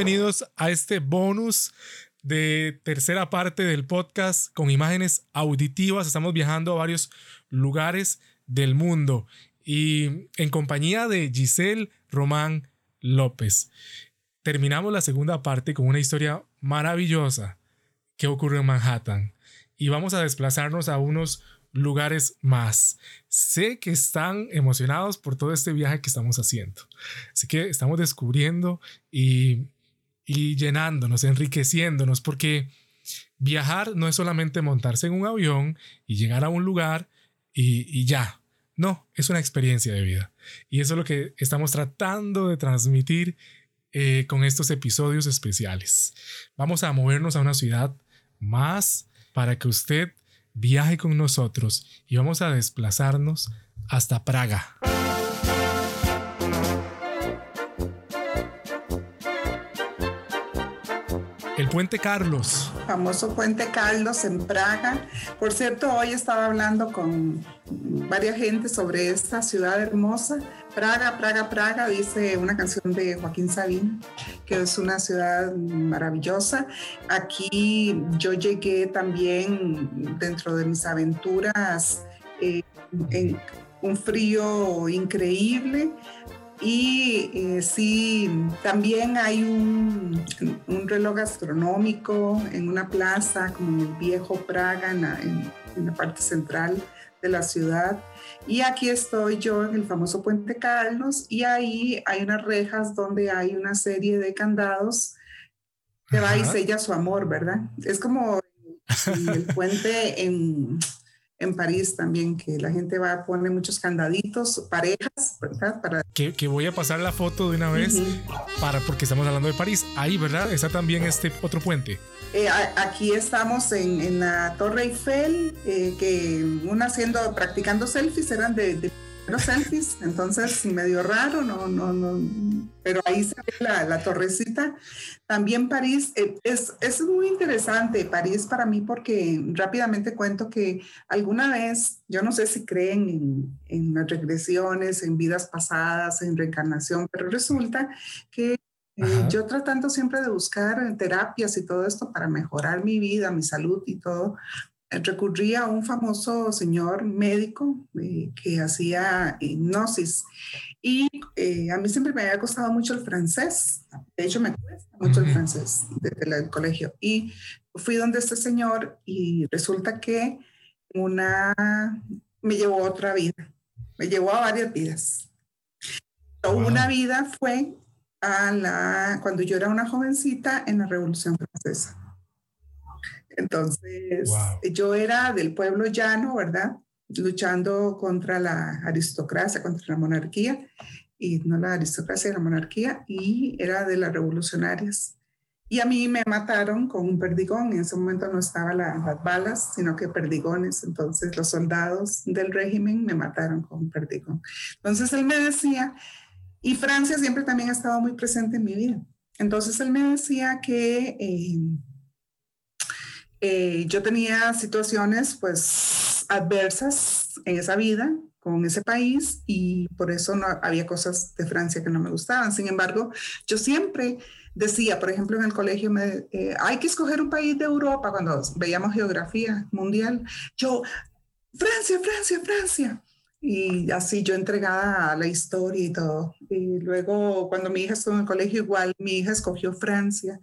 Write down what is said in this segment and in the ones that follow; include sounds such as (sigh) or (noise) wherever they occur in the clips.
bienvenidos a este bonus de tercera parte del podcast con imágenes auditivas. Estamos viajando a varios lugares del mundo y en compañía de Giselle Román López. Terminamos la segunda parte con una historia maravillosa que ocurrió en Manhattan y vamos a desplazarnos a unos lugares más. Sé que están emocionados por todo este viaje que estamos haciendo. Así que estamos descubriendo y, y llenándonos, enriqueciéndonos, porque viajar no es solamente montarse en un avión y llegar a un lugar y, ya. No, es una experiencia de vida. Y eso es lo que estamos tratando de transmitir eh, con estos episodios especiales. Vamos a movernos a una ciudad más para que usted viaje con nosotros y vamos a desplazarnos hasta Praga. El puente Carlos. Famoso puente Carlos en Praga. Por cierto, hoy estaba hablando con varias gente sobre esta ciudad hermosa. Praga, Praga, Praga, dice una canción de Joaquín Sabín, que es una ciudad maravillosa. Aquí yo llegué también dentro de mis aventuras eh, en un frío increíble y eh, sí, también hay un, reloj gastronómico en una plaza, como en el viejo Praga, en la, parte central de la ciudad. Y aquí estoy yo en el famoso Puente Carlos y ahí hay unas rejas donde hay una serie de candados que va y sella su amor, ¿verdad? Es como (laughs) el puente en en París también, que la gente va a poner muchos candaditos, parejas, ¿verdad? Para... Que, que voy a pasar la foto de una vez, para, porque estamos hablando de París. Ahí, ¿verdad? Está también este otro puente. Eh, aquí estamos en, en, la Torre Eiffel, eh, que una haciendo, practicando selfies, eran de, de los selfies, entonces medio raro, no, no, no, pero ahí se ve la, la torrecita. También París, eh, es, es muy interesante París para mí porque rápidamente cuento que alguna vez, yo no sé si creen en, en las regresiones, en vidas pasadas, en reencarnación, pero resulta que eh, yo tratando siempre de buscar terapias y todo esto para mejorar mi vida, mi salud y todo, recurrí a un famoso señor médico eh, que hacía hipnosis y eh, a mí siempre me había costado mucho el francés, de hecho me cuesta mucho el francés desde el colegio y fui donde este señor y resulta que una me llevó a otra vida, me llevó a varias vidas. Una vida fue a la, cuando yo era una jovencita en la Revolución Francesa. Entonces, yo era del pueblo llano, ¿verdad? Luchando contra la aristocracia, contra la monarquía, y no la aristocracia, la monarquía, y era de las revolucionarias. Y a mí me mataron con un perdigón. En ese momento no estaban las balas, sino que perdigones. Entonces los soldados del régimen me mataron con un perdigón. Entonces él me decía, y Francia siempre también ha estado muy presente en mi vida. Entonces él me decía que eh, eh, yo tenía situaciones pues adversas en esa vida con ese país y por eso no había cosas de Francia que no me gustaban. Sin embargo, yo siempre decía, por ejemplo, en el colegio, eh, hay que escoger un país de Europa cuando veíamos geografía mundial. Yo, Francia, Francia, Francia. Y así yo entregada a la historia y todo. Y luego, cuando mi hija estuvo en el colegio, igual mi hija escogió Francia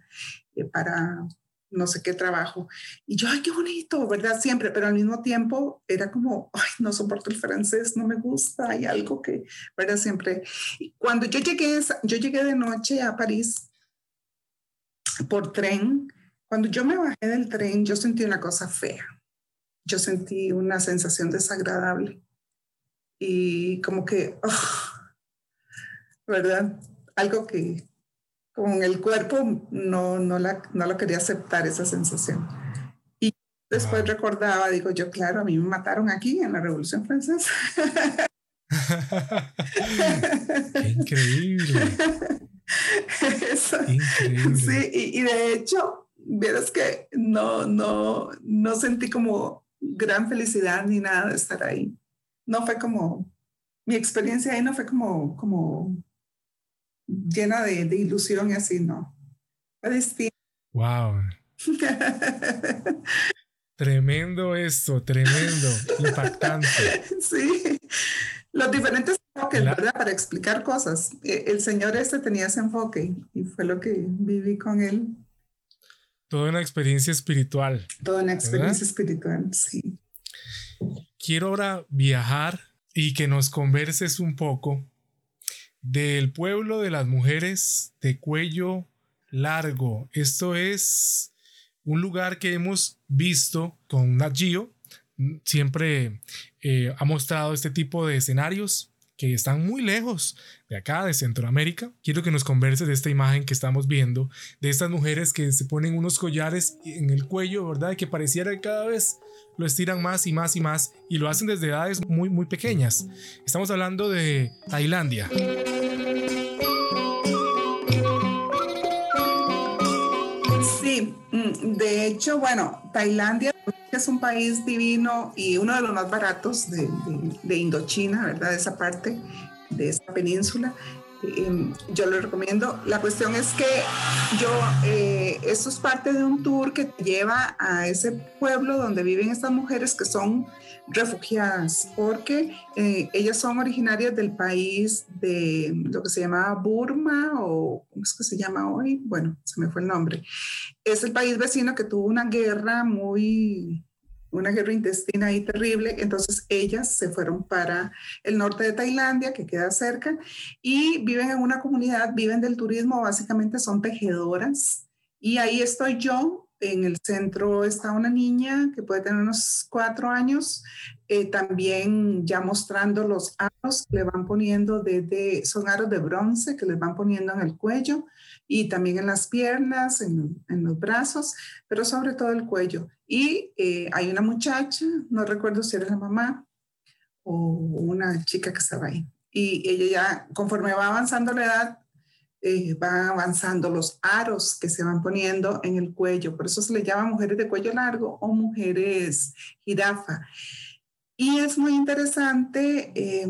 eh, para, no sé qué trabajo. Y yo, ay, qué bonito, ¿verdad? Siempre, pero al mismo tiempo era como, ay, no soporto el francés, no me gusta, hay algo que, ¿verdad? Siempre. Y cuando yo llegué, yo llegué de noche a París por tren, cuando yo me bajé del tren, yo sentí una cosa fea. Yo sentí una sensación desagradable. Y como que, oh, ¿verdad? Algo que, con el cuerpo no, no, la, no lo quería aceptar esa sensación. Y después recordaba, digo yo, claro, a mí me mataron aquí en la Revolución Francesa. (laughs) (laughs) increíble. Sí, y, y, de hecho, vieras que no, no, no sentí como gran felicidad ni nada de estar ahí. No fue como, mi experiencia ahí no fue como, como llena de, ilusión y así, no. Wow. tremendo esto, tremendo, impactante. (laughs) Sí, los diferentes enfoques, ¿verdad? Para explicar cosas. E, el señor este tenía ese enfoque y fue lo que viví con él. Toda una experiencia espiritual. Toda una experiencia espiritual, sí. Quiero ahora viajar y que nos converses un poco del pueblo de las mujeres de cuello largo. Esto es un lugar que hemos visto con Nat Geo. Siempre eh, ha mostrado este tipo de escenarios que están muy lejos de acá, de Centroamérica. Quiero que nos converses de esta imagen que estamos viendo, de estas mujeres que se ponen unos collares en el cuello, ¿verdad? Que pareciera que cada vez lo estiran más y más y más y lo hacen desde edades muy, muy pequeñas. Estamos hablando de Tailandia. Mm, de hecho, bueno, Tailandia es un país divino y uno de los más baratos de, de, Indochina, ¿verdad? De esa parte, de esa península. Em, yo lo recomiendo. La cuestión es que yo, eh, esto es parte de un tour que te lleva a ese pueblo donde viven estas mujeres que son refugiadas, porque eh, ellas son originarias del país de lo que se llama Burma o ¿cómo es que se llama hoy? Bueno, se me fue el nombre. Es el país vecino que tuvo una guerra muy una guerra intestina ahí terrible, entonces ellas se fueron para el norte de Tailandia, que queda cerca, y viven en una comunidad, viven del turismo, básicamente son tejedoras, y ahí estoy yo. En el centro está una niña que puede tener unos cuatro años, eh, también ya mostrando los aros que le van poniendo desde, son aros de bronce que les van poniendo en el cuello y también en las piernas, en, en los brazos, pero sobre todo el cuello. Y eh, hay una muchacha, no recuerdo si era la mamá o una chica que estaba ahí. Y ella ya, conforme va avanzando la edad, eh, van avanzando los aros que se van poniendo en el cuello. Por eso se le llama mujeres de cuello largo o mujeres jirafa. Y es muy interesante eh,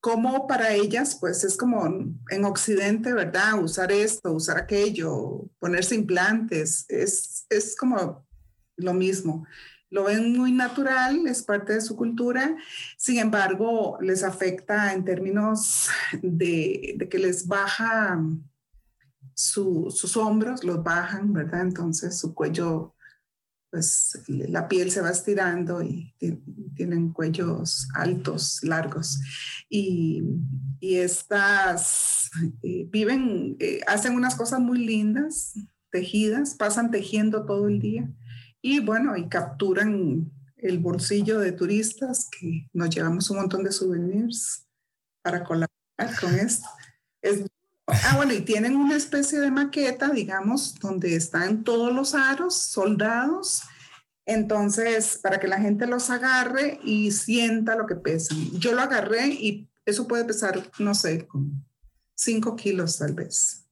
cómo para ellas, pues es como en Occidente, ¿verdad? Usar esto, usar aquello, ponerse implantes, es, es como lo mismo. Lo ven muy natural, es parte de su cultura, sin embargo, les afecta en términos de, que les baja sus hombros, los bajan, ¿verdad? Entonces su cuello, pues la piel se va estirando y tienen cuellos altos, largos. Y, estas eh, viven, eh, hacen unas cosas muy lindas, tejidas, pasan tejiendo todo el día y bueno, y capturan el bolsillo de turistas que nos llevamos un montón de souvenirs para colaborar con esto. ah, bueno, y tienen una especie de maqueta, digamos, donde están todos los aros soldados. Entonces, para que la gente los agarre y sienta lo que pesan. Yo lo agarré y eso puede pesar, no sé, como 5 kilos tal vez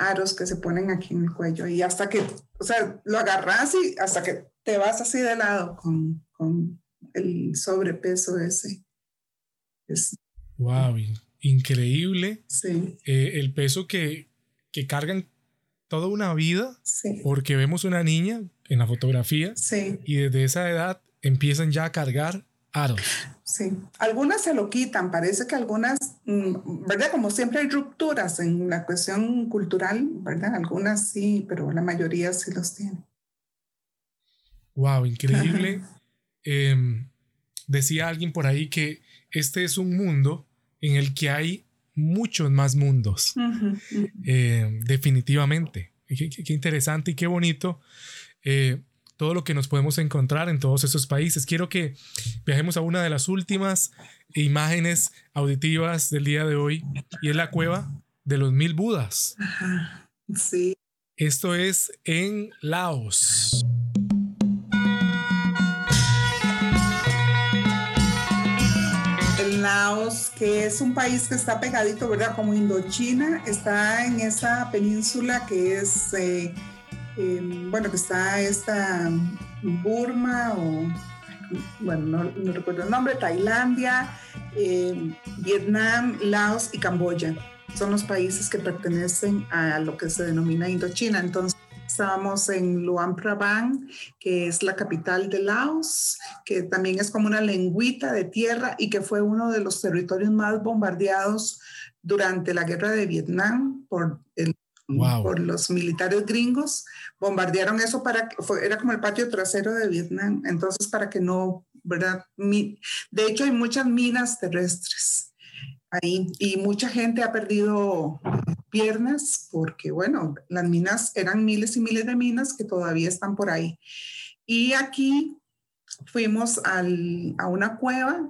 aros que se ponen aquí en el cuello y hasta que, o sea, lo agarras y hasta que te vas así de lado con, con el sobrepeso ese. Es, wow, increíble. Sí. Eh, el peso que, que cargan toda una vida sí. porque vemos una niña en la fotografía sí. y desde esa edad empiezan ya a cargar aros. Sí, algunas se lo quitan, parece que algunas, mm, ¿verdad? Como siempre hay rupturas en la cuestión cultural, ¿verdad? Algunas sí, pero la mayoría sí los tiene. Wow, increíble. Em, decía alguien por ahí que este es un mundo en el que hay muchos más mundos. Em, definitivamente. Qué, qué, interesante y qué bonito. Eh, todo lo que nos podemos encontrar en todos esos países. Quiero que viajemos a una de las últimas imágenes auditivas del día de hoy y es la cueva de los mil Budas. Sí. Esto es en Laos. En Laos, que es un país que está pegadito, ¿verdad? Como Indochina, está en esa península que es eh, Em, bueno, que está esta Burma o, bueno, no, recuerdo el nombre, Tailandia, em, Vietnam, Laos y Camboya. son los países que pertenecen a lo que se denomina Indochina. Entonces, Estábamos en Luang Prabang, que es la capital de Laos, que también es como una lengüita de tierra y que fue uno de los territorios más bombardeados durante la guerra de Vietnam por, por los militares gringos. Bombardearon eso para que era como el patio trasero de Vietnam. Entonces, para que no, ¿verdad? De hecho, hay muchas minas terrestres ahí y mucha gente ha perdido piernas porque, bueno, las minas eran miles y miles de minas que todavía están por ahí. Y aquí fuimos a una cueva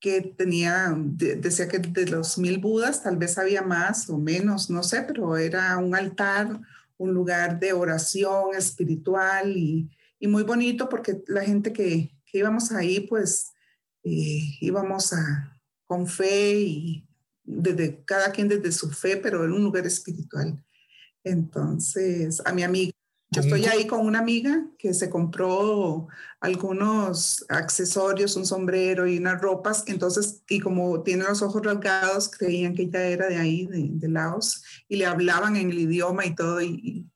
que tenía, decía que de los mil budas, tal vez había más o menos, no sé, pero era un altar, un lugar de oración espiritual y, muy bonito porque la gente que, íbamos ahí, pues eh, íbamos a, con fe y desde cada quien desde su fe, pero en un lugar espiritual. Entonces, a mi amiga, yo estoy ahí con una amiga que se compró algunos accesorios, un sombrero y unas ropas, entonces, y como tiene los ojos rasgados, creían que ella era de ahí, de, Laos, y le hablaban en el idioma y todo, y,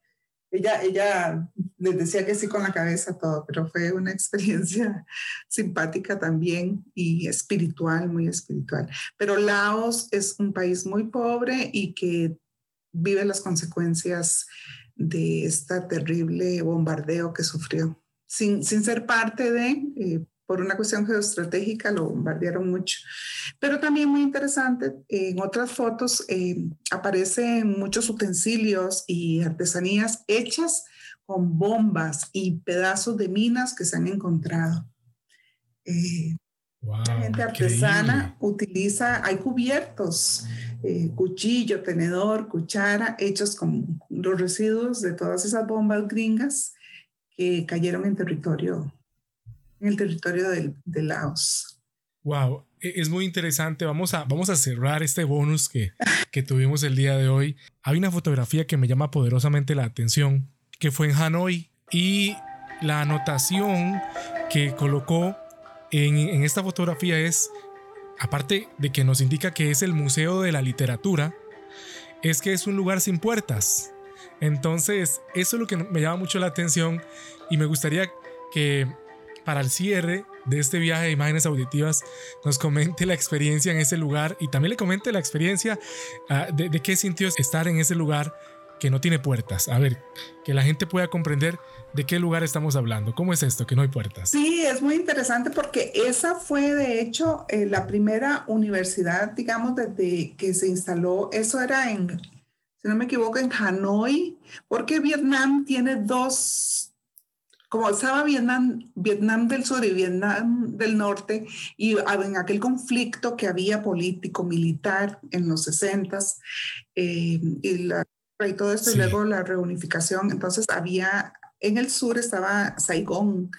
ella, ella les decía que sí con la cabeza todo, pero fue una experiencia (laughs) simpática también y espiritual, muy espiritual. Pero Laos es un país muy pobre y que vive las consecuencias de este terrible bombardeo que sufrió. Sin, sin ser parte de, eh, por una cuestión geoestratégica lo bombardearon mucho. Pero también muy interesante, en otras fotos eh, aparecen muchos utensilios y artesanías hechas con bombas y pedazos de minas que se han encontrado. Eh, la gente artesana utiliza, hay cubiertos, eh, cuchillo, tenedor, cuchara, hechos con los residuos de todas esas bombas gringas que cayeron en territorio en el territorio de, de Laos. Wow, e, es muy interesante. Vamos a, vamos a cerrar este bonus que, que tuvimos el día de hoy. Hay una fotografía que me llama poderosamente la atención, que fue en Hanoi y la anotación que colocó en, en esta fotografía es, aparte de que nos indica que es el Museo de la Literatura, es que es un lugar sin puertas. Entonces, eso es lo que me llama mucho la atención y me gustaría que para el cierre de este viaje de imágenes auditivas nos comente la experiencia en ese lugar y también le comente la experiencia ah, de, qué sintió estar en ese lugar que no tiene puertas. A ver, que la gente pueda comprender de qué lugar estamos hablando. ¿Cómo es esto, que no hay puertas? Sí, es muy interesante porque esa fue de hecho eh, la primera universidad, digamos, desde que se instaló. Eso era en, si no me equivoco, en Hanoi, porque Vietnam tiene dos como estaba Vietnam, Vietnam del Sur y Vietnam del Norte, y en aquel conflicto que había político, militar en los 60 eh, y, la, y todo esto, y luego la reunificación, entonces había, en el sur estaba Saigón,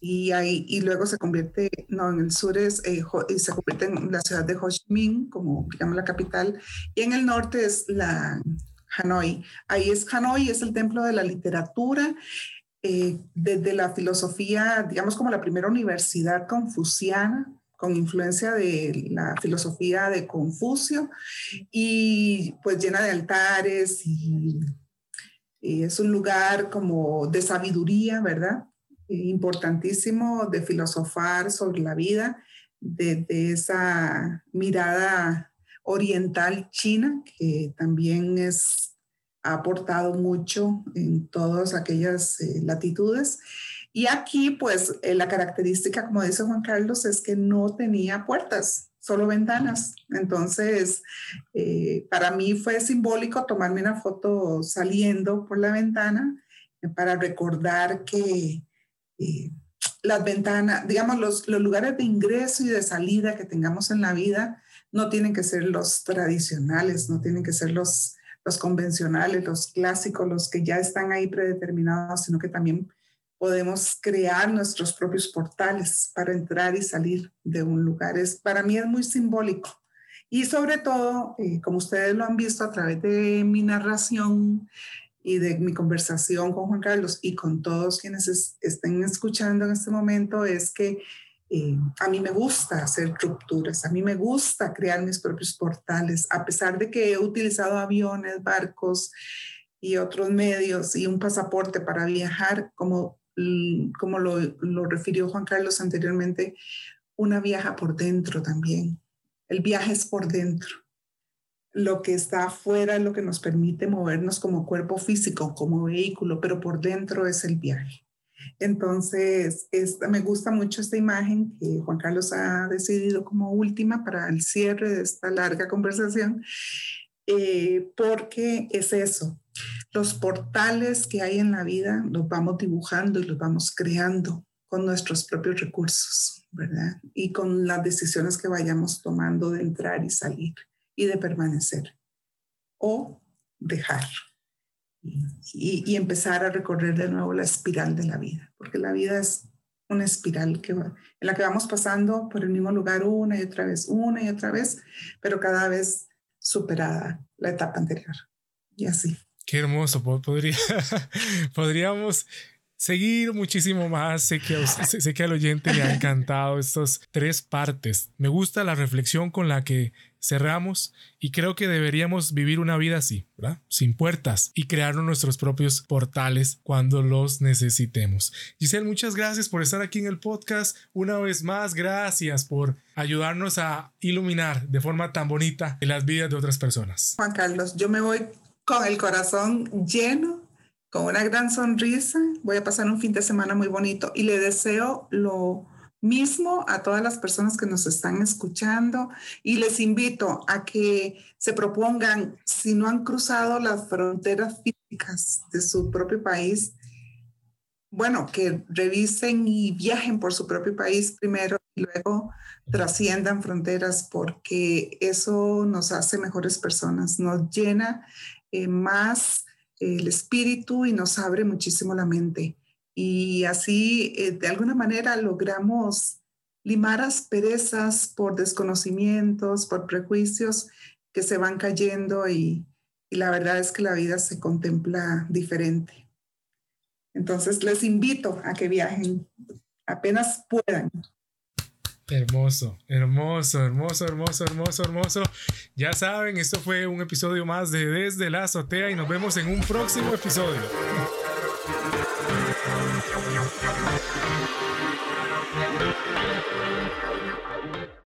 y, ahí, y luego se convierte, no, en el sur es, eh, se convierte en la ciudad de Ho Chi Minh, como digamos la capital, y en el norte es la Hanoi. Ahí es Hanoi, es el templo de la literatura eh, desde la filosofía, digamos como la primera universidad confuciana, con influencia de la filosofía de Confucio, y pues llena de altares y, es un lugar como de sabiduría, ¿verdad? Importantísimo de filosofar sobre la vida, desde esa mirada oriental china, que también es ha aportado mucho en todas aquellas eh, latitudes. Y aquí, pues, eh, la característica, como dice Juan Carlos, es que no tenía puertas, solo ventanas. Entonces, eh, para mí fue simbólico tomarme una foto saliendo por la ventana para recordar que las ventanas, digamos, los, los lugares de ingreso y de salida que tengamos en la vida no tienen que ser los tradicionales, no tienen que ser los los convencionales, los clásicos, los que ya están ahí predeterminados, sino que también podemos crear nuestros propios portales para entrar y salir de un lugar. Es, para mí es muy simbólico. Y sobre todo, eh, como ustedes lo han visto a través de mi narración y de mi conversación con Juan Carlos y con todos quienes estén escuchando en este momento, es que Eh, a mí me gusta hacer rupturas, a mí me gusta crear mis propios portales, a pesar de que he utilizado aviones, barcos y otros medios y un pasaporte para viajar, como, como lo, lo refirió Juan Carlos anteriormente, una viaja por dentro también. El viaje es por dentro. Lo que está afuera es lo que nos permite movernos como cuerpo físico, como vehículo, pero por dentro es el viaje. Entonces, esta, me gusta mucho esta imagen que Juan Carlos ha decidido como última para el cierre de esta larga conversación, eh, porque es eso. Los portales que hay en la vida los vamos dibujando y los vamos creando con nuestros propios recursos, ¿verdad? Y con las decisiones que vayamos tomando de entrar y salir y de permanecer o dejar y, empezar a recorrer de nuevo la espiral de la vida, porque la vida es una espiral que en la que vamos pasando por el mismo lugar una y otra vez, una y otra vez, pero cada vez superada la etapa anterior. Y así. Qué hermoso, podría, (laughs) podríamos seguir muchísimo más. Sé que, sé que al oyente le ha encantado estas tres partes. Me gusta la reflexión con la que cerramos y creo que deberíamos vivir una vida así. Sin puertas y crear nuestros propios portales cuando los necesitemos. Giselle, muchas gracias por estar aquí en el podcast. Una vez más, gracias por ayudarnos a iluminar de forma tan bonita las vidas de otras personas. Juan Carlos, yo me voy con el corazón lleno con una gran sonrisa. Voy a pasar un fin de semana muy bonito y le deseo lo mismo a todas las personas que nos están escuchando y les invito a que se propongan, si no han cruzado las fronteras físicas de su propio país, bueno, que revisen y viajen por su propio país primero y luego trasciendan fronteras porque eso nos hace mejores personas, nos llena eh, más el espíritu y nos abre muchísimo la mente. Y así, eh, de alguna manera, logramos limar asperezas por desconocimientos, por prejuicios que se van cayendo y, y la verdad es que la vida se contempla diferente. Entonces, les invito a que viajen apenas puedan. Hermoso, hermoso, hermoso, hermoso, hermoso, hermoso. Ya saben, esto fue un episodio más de Desde la Azotea y nos vemos en un próximo episodio.